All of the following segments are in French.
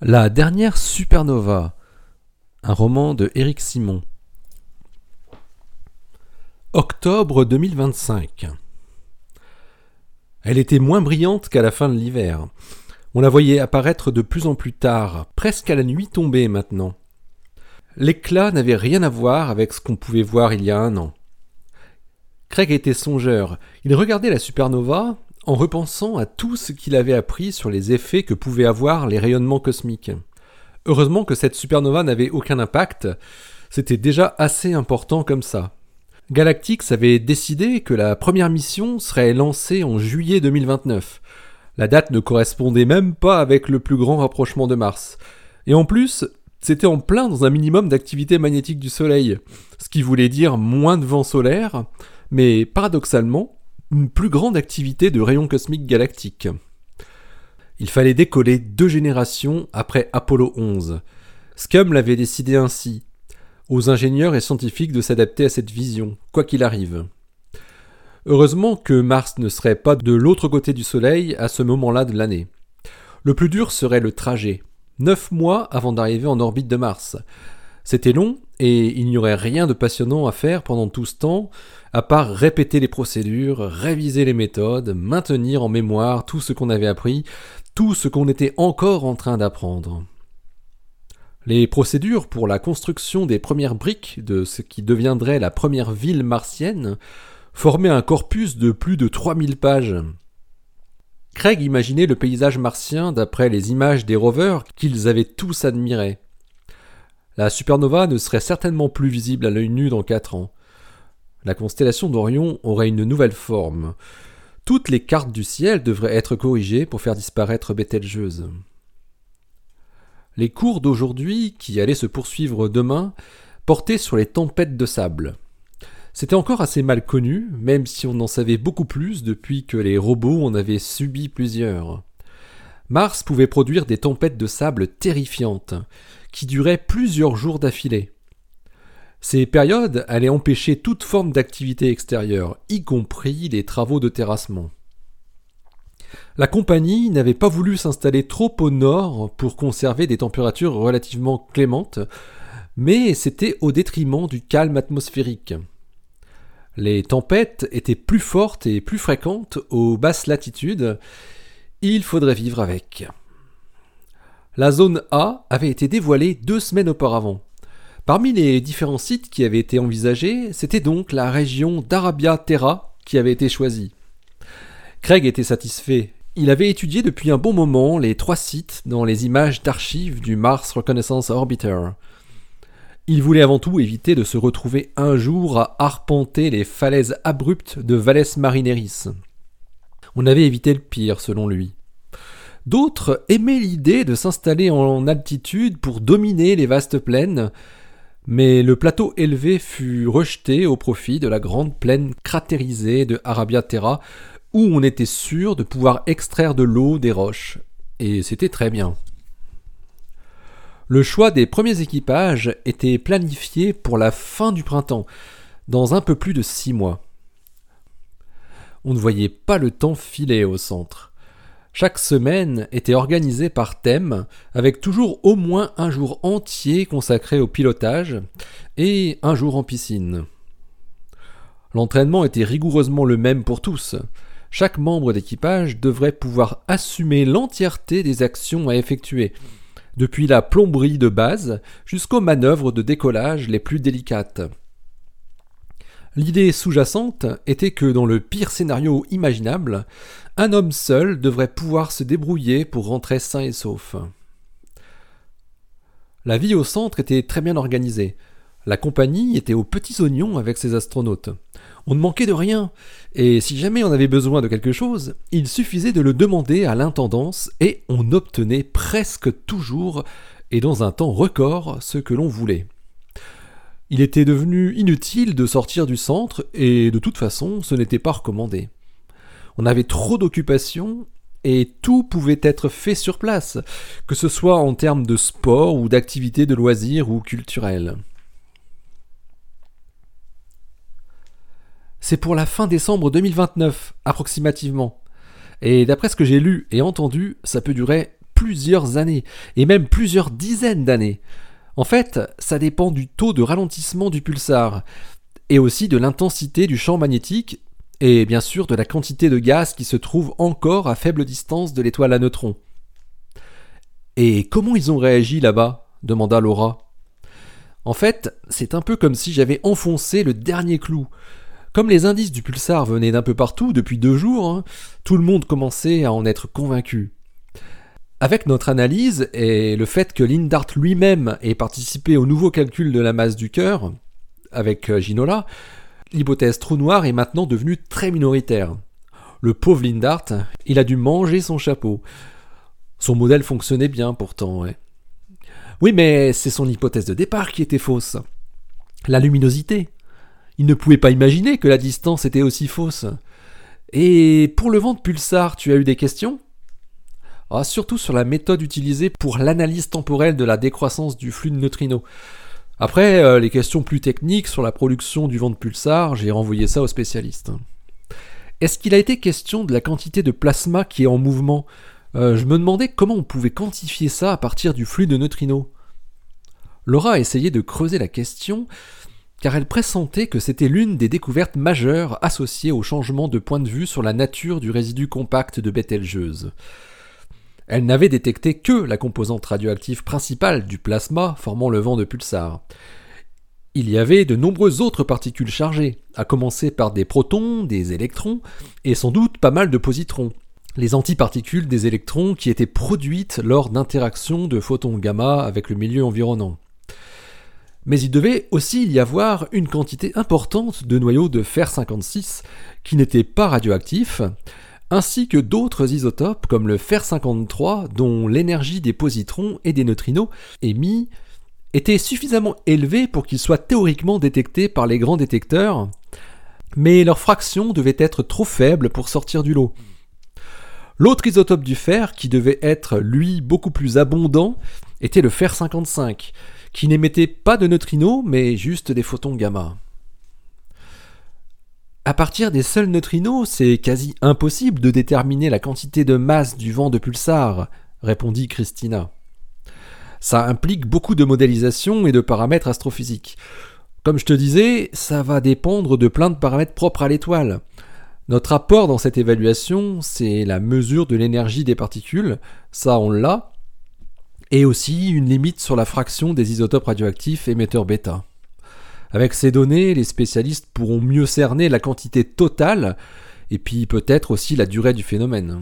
La dernière supernova, un roman de Éric Simon. Octobre 2025. Elle était moins brillante qu'à la fin de l'hiver. On la voyait apparaître de plus en plus tard, presque à la nuit tombée maintenant. L'éclat n'avait rien à voir avec ce qu'on pouvait voir il y a un an. Craig était songeur. Il regardait la supernova en repensant à tout ce qu'il avait appris sur les effets que pouvaient avoir les rayonnements cosmiques. Heureusement que cette supernova n'avait aucun impact, c'était déjà assez important comme ça. Galactix avait décidé que la première mission serait lancée en juillet 2029. La date ne correspondait même pas avec le plus grand rapprochement de Mars. Et en plus, c'était en plein dans un minimum d'activité magnétique du Soleil, ce qui voulait dire moins de vent solaire, mais paradoxalement, une plus grande activité de rayons cosmiques galactiques. Il fallait décoller deux générations après Apollo 11. Scum l'avait décidé ainsi, aux ingénieurs et scientifiques de s'adapter à cette vision, quoi qu'il arrive. Heureusement que Mars ne serait pas de l'autre côté du Soleil à ce moment-là de l'année. Le plus dur serait le trajet, neuf mois avant d'arriver en orbite de Mars. C'était long, et il n'y aurait rien de passionnant à faire pendant tout ce temps, à part répéter les procédures, réviser les méthodes, maintenir en mémoire tout ce qu'on avait appris, tout ce qu'on était encore en train d'apprendre. Les procédures pour la construction des premières briques de ce qui deviendrait la première ville martienne formaient un corpus de plus de 3000 pages. Craig imaginait le paysage martien d'après les images des rovers qu'ils avaient tous admirés. La supernova ne serait certainement plus visible à l'œil nu dans quatre ans. La constellation d'Orion aurait une nouvelle forme. Toutes les cartes du ciel devraient être corrigées pour faire disparaître Bételgeuse. Les cours d'aujourd'hui, qui allaient se poursuivre demain, portaient sur les tempêtes de sable. C'était encore assez mal connu, même si on en savait beaucoup plus depuis que les robots en avaient subi plusieurs. Mars pouvait produire des tempêtes de sable terrifiantes, qui duraient plusieurs jours d'affilée. Ces périodes allaient empêcher toute forme d'activité extérieure, y compris les travaux de terrassement. La compagnie n'avait pas voulu s'installer trop au nord pour conserver des températures relativement clémentes, mais c'était au détriment du calme atmosphérique. Les tempêtes étaient plus fortes et plus fréquentes aux basses latitudes, il faudrait vivre avec. La zone A avait été dévoilée deux semaines auparavant. Parmi les différents sites qui avaient été envisagés, c'était donc la région d'Arabia Terra qui avait été choisie. Craig était satisfait. Il avait étudié depuis un bon moment les trois sites dans les images d'archives du Mars Reconnaissance Orbiter. Il voulait avant tout éviter de se retrouver un jour à arpenter les falaises abruptes de Valles Marineris. On avait évité le pire, selon lui. D'autres aimaient l'idée de s'installer en altitude pour dominer les vastes plaines, mais le plateau élevé fut rejeté au profit de la grande plaine cratérisée de Arabia Terra, où on était sûr de pouvoir extraire de l'eau des roches, et c'était très bien. Le choix des premiers équipages était planifié pour la fin du printemps, dans un peu plus de six mois. On ne voyait pas le temps filer au centre. Chaque semaine était organisée par thème, avec toujours au moins un jour entier consacré au pilotage et un jour en piscine. L'entraînement était rigoureusement le même pour tous. Chaque membre d'équipage devrait pouvoir assumer l'entièreté des actions à effectuer, depuis la plomberie de base jusqu'aux manœuvres de décollage les plus délicates. L'idée sous-jacente était que dans le pire scénario imaginable, un homme seul devrait pouvoir se débrouiller pour rentrer sain et sauf. La vie au centre était très bien organisée. La compagnie était aux petits oignons avec ses astronautes. On ne manquait de rien, et si jamais on avait besoin de quelque chose, il suffisait de le demander à l'intendance et on obtenait presque toujours et dans un temps record ce que l'on voulait. Il était devenu inutile de sortir du centre et de toute façon ce n'était pas recommandé. On avait trop d'occupations et tout pouvait être fait sur place, que ce soit en termes de sport ou d'activités de loisirs ou culturelles. C'est pour la fin décembre 2029, approximativement. Et d'après ce que j'ai lu et entendu, ça peut durer plusieurs années, et même plusieurs dizaines d'années. En fait, ça dépend du taux de ralentissement du pulsar, et aussi de l'intensité du champ magnétique, et bien sûr de la quantité de gaz qui se trouve encore à faible distance de l'étoile à neutrons. Et comment ils ont réagi là-bas? demanda Laura. En fait, c'est un peu comme si j'avais enfoncé le dernier clou. Comme les indices du pulsar venaient d'un peu partout depuis deux jours, hein, tout le monde commençait à en être convaincu. Avec notre analyse et le fait que Lindart lui-même ait participé au nouveau calcul de la masse du cœur, avec euh, Ginola, l'hypothèse trou noir est maintenant devenue très minoritaire. Le pauvre Lindart, il a dû manger son chapeau. Son modèle fonctionnait bien pourtant, ouais. Oui, mais c'est son hypothèse de départ qui était fausse. La luminosité. Il ne pouvait pas imaginer que la distance était aussi fausse. Et pour le vent de pulsar, tu as eu des questions? Ah, Surtout sur la méthode utilisée pour l'analyse temporelle de la décroissance du flux de neutrinos. Après, euh, les questions plus techniques sur la production du vent de pulsar, j'ai renvoyé ça aux spécialistes. Est-ce qu'il a été question de la quantité de plasma qui est en mouvement? Euh, Je me demandais comment on pouvait quantifier ça à partir du flux de neutrinos. Laura a essayé de creuser la question, car elle pressentait que c'était l'une des découvertes majeures associées au changement de point de vue sur la nature du résidu compact de Bételgeuse. Elle n'avait détecté que la composante radioactive principale du plasma formant le vent de pulsar. Il y avait de nombreuses autres particules chargées, à commencer par des protons, des électrons, et sans doute pas mal de positrons, les antiparticules des électrons qui étaient produites lors d'interactions de photons gamma avec le milieu environnant mais il devait aussi y avoir une quantité importante de noyaux de fer 56 qui n'étaient pas radioactifs, ainsi que d'autres isotopes comme le fer 53 dont l'énergie des positrons et des neutrinos émis était suffisamment élevée pour qu'ils soient théoriquement détectés par les grands détecteurs, mais leur fraction devait être trop faible pour sortir du lot. L'autre isotope du fer, qui devait être lui beaucoup plus abondant, était le fer 55, qui n'émettait pas de neutrinos, mais juste des photons gamma. À partir des seuls neutrinos, c'est quasi impossible de déterminer la quantité de masse du vent de pulsar, répondit Christina. Ça implique beaucoup de modélisation et de paramètres astrophysiques. Comme je te disais, ça va dépendre de plein de paramètres propres à l'étoile. Notre apport dans cette évaluation, c'est la mesure de l'énergie des particules, ça on l'a, et aussi une limite sur la fraction des isotopes radioactifs émetteurs bêta. Avec ces données, les spécialistes pourront mieux cerner la quantité totale et puis peut-être aussi la durée du phénomène.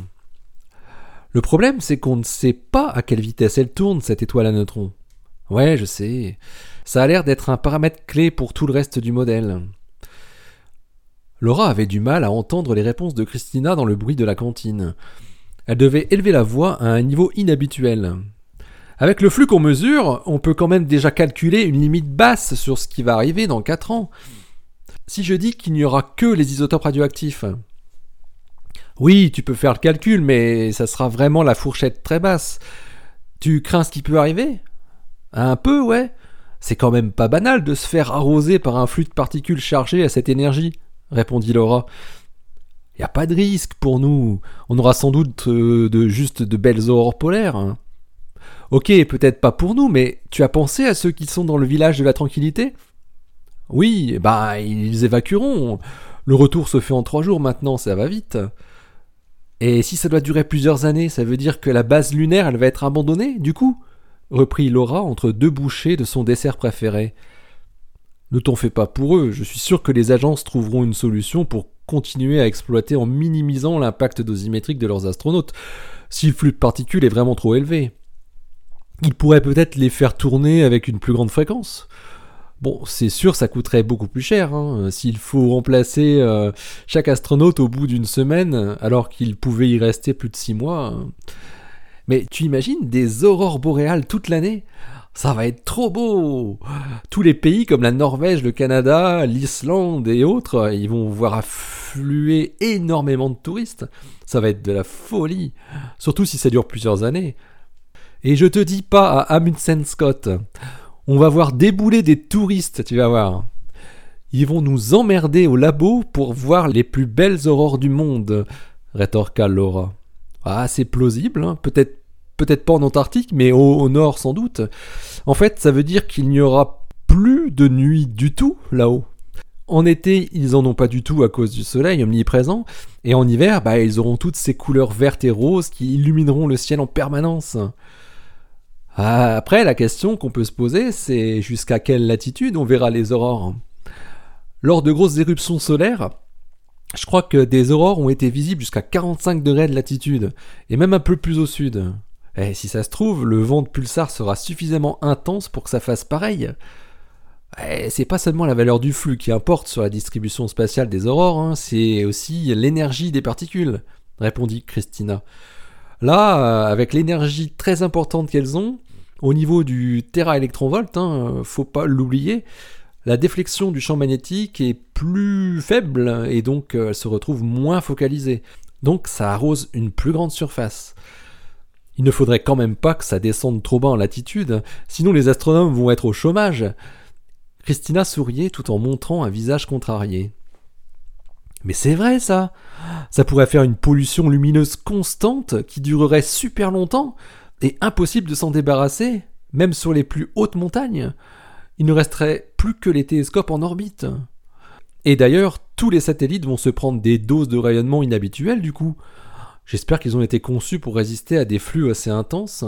Le problème, c'est qu'on ne sait pas à quelle vitesse elle tourne, cette étoile à neutrons. Ouais, je sais. Ça a l'air d'être un paramètre clé pour tout le reste du modèle. Laura avait du mal à entendre les réponses de Christina dans le bruit de la cantine. Elle devait élever la voix à un niveau inhabituel. Avec le flux qu'on mesure, on peut quand même déjà calculer une limite basse sur ce qui va arriver dans 4 ans. Si je dis qu'il n'y aura que les isotopes radioactifs, oui, tu peux faire le calcul, mais ça sera vraiment la fourchette très basse. Tu crains ce qui peut arriver? Un peu, ouais. C'est quand même pas banal de se faire arroser par un flux de particules chargées à cette énergie, répondit Laura. Y a pas de risque pour nous. On aura sans doute euh, juste de belles aurores polaires. Ok, peut-être pas pour nous, mais tu as pensé à ceux qui sont dans le village de la tranquillité? Oui, bah ils évacueront. Le retour se fait en trois jours maintenant, ça va vite. Et si ça doit durer plusieurs années, ça veut dire que la base lunaire, elle va être abandonnée, du coup? Reprit Laura entre deux bouchées de son dessert préféré. Ne t'en fais pas pour eux, je suis sûr que les agences trouveront une solution pour continuer à exploiter en minimisant l'impact dosimétrique de leurs astronautes, si le flux de particules est vraiment trop élevé. Il pourrait peut-être les faire tourner avec une plus grande fréquence. Bon, c'est sûr, ça coûterait beaucoup plus cher. Hein, s'il faut remplacer euh, chaque astronaute au bout d'une semaine, alors qu'il pouvait y rester plus de six mois. Hein. Mais tu imagines des aurores boréales toute l'année? Ça va être trop beau Tous les pays comme la Norvège, le Canada, l'Islande et autres, ils vont voir affluer énormément de touristes. Ça va être de la folie. Surtout si ça dure plusieurs années. Et je te dis pas à Amundsen Scott. On va voir débouler des touristes, tu vas voir. Ils vont nous emmerder au labo pour voir les plus belles aurores du monde, rétorqua Laura. Ah, c'est plausible, hein. peut-être peut-être pas en Antarctique, mais au, nord sans doute. En fait, ça veut dire qu'il n'y aura plus de nuit du tout là-haut. En été, ils en ont pas du tout à cause du soleil omniprésent, et en hiver, bah, ils auront toutes ces couleurs vertes et roses qui illumineront le ciel en permanence. Ah, après, la question qu'on peut se poser, c'est jusqu'à quelle latitude on verra les aurores? Lors de grosses éruptions solaires, je crois que des aurores ont été visibles jusqu'à 45 degrés de latitude, et même un peu plus au sud. Et si ça se trouve, le vent de pulsar sera suffisamment intense pour que ça fasse pareil. C'est pas seulement la valeur du flux qui importe sur la distribution spatiale des aurores, hein, c'est aussi l'énergie des particules, répondit Christina. Là, avec l'énergie très importante qu'elles ont, au niveau du téraélectronvolt, hein, faut pas l'oublier, la déflexion du champ magnétique est plus faible et donc euh, elle se retrouve moins focalisée. Donc ça arrose une plus grande surface. Il ne faudrait quand même pas que ça descende trop bas en latitude, sinon les astronomes vont être au chômage. Christina souriait tout en montrant un visage contrarié. Mais c'est vrai ça Ça pourrait faire une pollution lumineuse constante qui durerait super longtemps et impossible de s'en débarrasser, même sur les plus hautes montagnes il ne resterait plus que les télescopes en orbite. Et d'ailleurs, tous les satellites vont se prendre des doses de rayonnement inhabituelles du coup. J'espère qu'ils ont été conçus pour résister à des flux assez intenses.